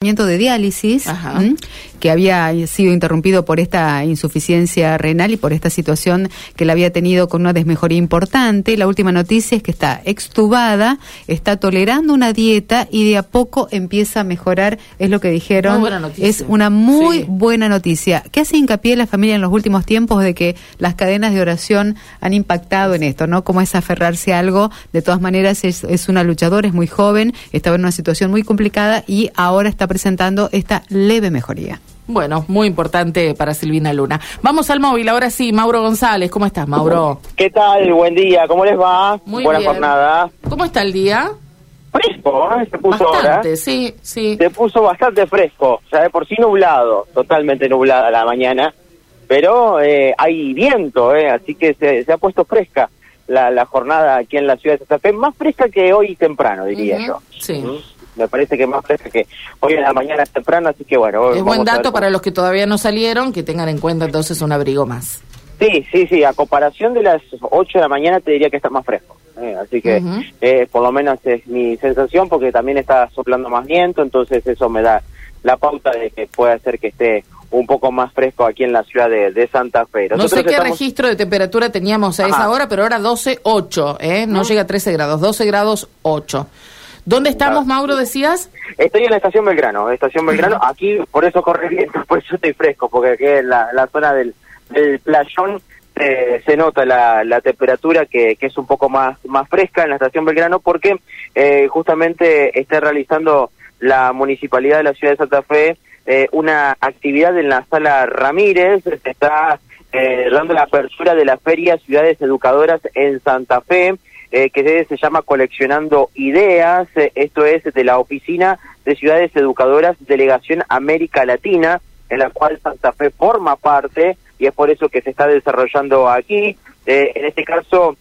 de diálisis que había sido interrumpido por esta insuficiencia renal y por esta situación que la había tenido con una desmejoría importante. La última noticia es que está extubada, está tolerando una dieta y de a poco empieza a mejorar, es lo que dijeron. Es una muy buena noticia. ¿Qué hace hincapié la familia en los últimos tiempos de que las cadenas de oración han impactado en esto, ¿no? Cómo es aferrarse a algo. De todas maneras, es, es una luchadora, es muy joven, estaba en una situación muy complicada y ahora está presentando esta leve mejoría. Bueno, muy importante para Silvina Luna. Vamos al móvil, ahora sí, Mauro González. ¿Cómo estás, Mauro? ¿Qué tal? Buen día, ¿cómo les va? Muy Buena bien. jornada. ¿Cómo está el día? Fresco, ¿eh? Se puso Bastante, ahora. sí, sí. Se puso bastante fresco, ya de por sí nublado, totalmente nublada la mañana, pero eh, hay viento, ¿eh? así que se, se ha puesto fresca la, la jornada aquí en la ciudad de Santa Fe, más fresca que hoy temprano, diría yo. sí. ¿Mm? Me parece que más fresca que hoy en la mañana temprano, así que bueno. Es buen dato para los que todavía no salieron, que tengan en cuenta entonces un abrigo más. Sí, sí, sí, a comparación de las 8 de la mañana te diría que está más fresco. eh, así que eh, por lo menos es mi sensación porque también está soplando más viento, entonces eso me da la pauta de que puede hacer que esté un poco más fresco aquí en la ciudad de, de Santa Fe. No sé qué estamos- registro de temperatura teníamos a esa hora, pero ahora 12.8, ¿eh? No llega a 13 grados, 12 grados 8. ¿Dónde estamos, Mauro, decías? Estoy en la estación Belgrano, estación Belgrano, aquí por eso corre viento, por eso estoy fresco, porque aquí en la, la zona del, del playón eh, se nota la, la temperatura que, que es un poco más, más fresca en la estación Belgrano porque eh, justamente está realizando la municipalidad de la ciudad de Santa Fe eh, una actividad en la sala Ramírez, se está eh, dando la apertura de la feria Ciudades Educadoras en Santa Fe, eh, que se llama Coleccionando Ideas, eh, esto es de la Oficina de Ciudades Educadoras Delegación América Latina, en la cual Santa Fe forma parte y es por eso que se está desarrollando aquí. Eh, en este caso,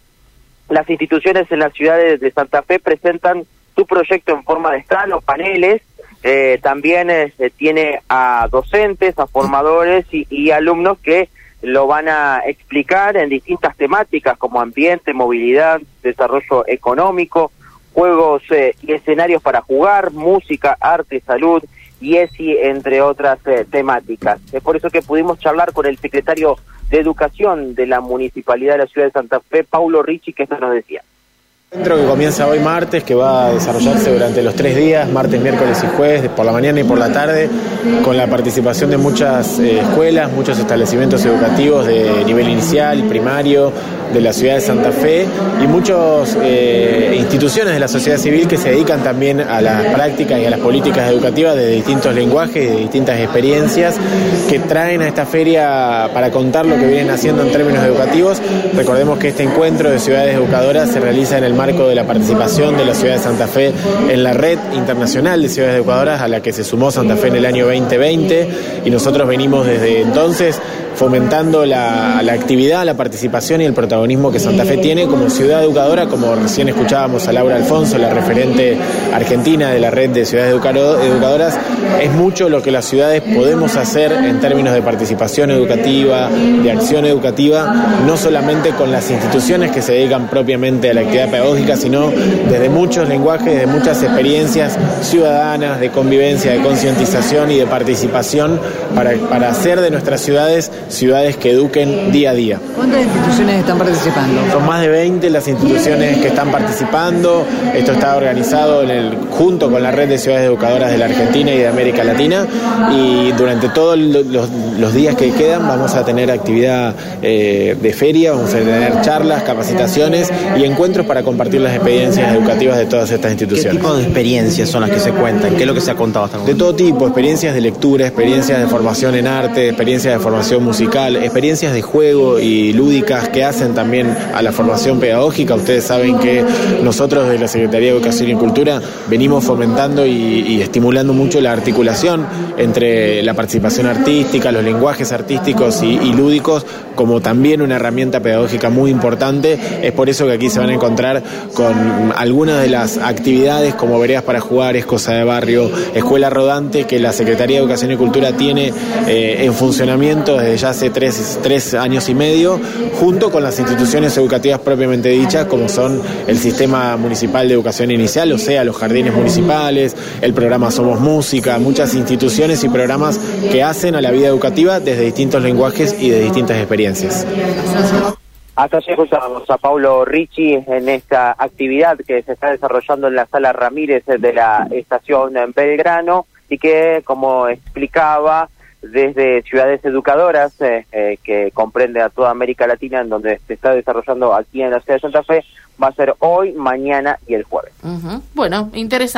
las instituciones en las ciudades de Santa Fe presentan su proyecto en forma de stand o paneles. Eh, también eh, tiene a docentes, a formadores y, y alumnos que lo van a explicar en distintas temáticas como ambiente, movilidad, desarrollo económico, juegos eh, y escenarios para jugar, música, arte, salud y ESI, entre otras eh, temáticas. Es por eso que pudimos charlar con el secretario de Educación de la Municipalidad de la Ciudad de Santa Fe, Paulo Ricci, que esto nos decía. Encuentro que comienza hoy martes, que va a desarrollarse durante los tres días, martes, miércoles y jueves, por la mañana y por la tarde, con la participación de muchas eh, escuelas, muchos establecimientos educativos de nivel inicial, primario, de la ciudad de Santa Fe y muchas instituciones de la sociedad civil que se dedican también a las prácticas y a las políticas educativas de distintos lenguajes y de distintas experiencias que traen a esta feria para contar lo que vienen haciendo en términos educativos. Recordemos que este encuentro de ciudades educadoras se realiza en el marco de la participación de la ciudad de Santa Fe en la red internacional de ciudades educadoras a la que se sumó Santa Fe en el año 2020 y nosotros venimos desde entonces fomentando la, actividad, la participación y el protagonismo que Santa Fe tiene como ciudad educadora, como recién escuchábamos a Laura Alfonso, la referente argentina de la red de ciudades educadoras, es mucho lo que las ciudades podemos hacer en términos de participación educativa, de acción educativa, no solamente con las instituciones que se dedican propiamente a la actividad pedagógica, sino desde muchos lenguajes, de muchas experiencias ciudadanas, de convivencia, de concientización y de participación para, para hacer de nuestras ciudades ciudades que eduquen día a día. ¿Cuántas instituciones están participando? Son más de 20 las instituciones que están participando. Esto está organizado en el, junto con la red de ciudades educadoras de la Argentina y de América Latina. Y durante todos los, los días que quedan vamos a tener actividad eh, de feria, vamos a tener charlas, capacitaciones y encuentros para compartir las experiencias educativas de todas estas instituciones. ¿Qué tipo de experiencias son las que se cuentan? ¿Qué es lo que se ha contado hasta ahora? De todo tipo, experiencias de lectura, experiencias de formación en arte, experiencias de formación musical, experiencias de juego y lúdicas que hacen también a la formación pedagógica. Ustedes saben que nosotros de la Secretaría de Educación y Cultura venimos fomentando y, y estimulando mucho la articulación entre la participación artística, los lenguajes artísticos y, y, lúdicos como también una herramienta pedagógica muy importante. Es por eso que aquí se van a encontrar con algunas de las actividades como veredas para jugar, es cosa de barrio, escuela rodante que la Secretaría de Educación y Cultura tiene eh, en funcionamiento desde ya hace tres, tres años y medio, junto con las instituciones educativas propiamente dichas, como son el Sistema Municipal de Educación Inicial, o sea, los jardines municipales, el programa Somos Música, muchas instituciones y programas que hacen a la vida educativa desde distintos lenguajes y de distintas experiencias. Hasta allí escuchamos a Paulo Ricci en esta actividad que se está desarrollando en la sala Ramírez de la estación en Belgrano y que, como explicaba, desde ciudades educadoras eh, eh, que comprende a toda América Latina, en donde se está desarrollando aquí en la ciudad de Santa Fe, va a ser hoy, mañana y el jueves. Bueno, interesante.